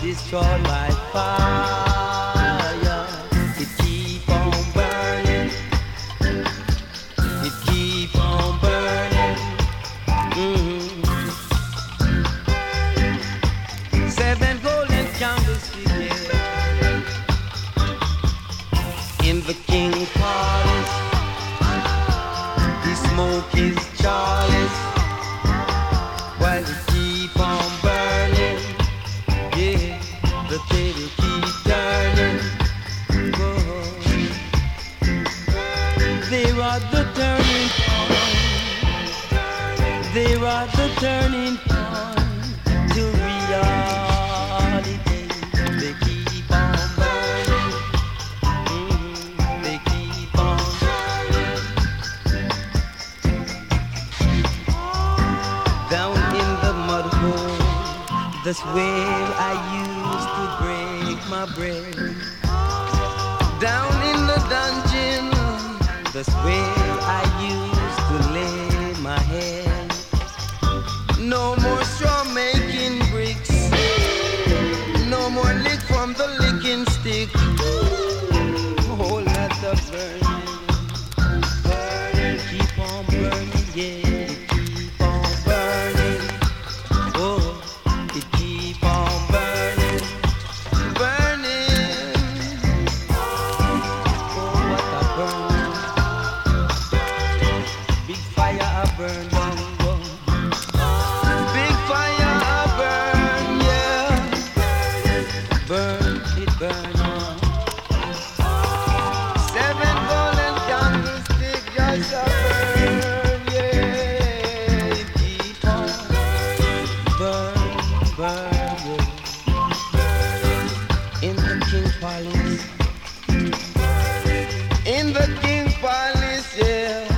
destroyed by fire. It keep on burning. It keep on burning. Mm-hmm. Seven golden in the smoke Charlie's. While There was the turning point to reality. They keep on burning. Mm-hmm. They keep on burning. Down in the mud hole, that's where I used to break my bread. Down in the dungeon, that's where I used. no burns, it burns on. Seven golden candlesticks just a burn, yeah. It keep on burn, burn, yeah. In the king's palace, in the king's palace, yeah.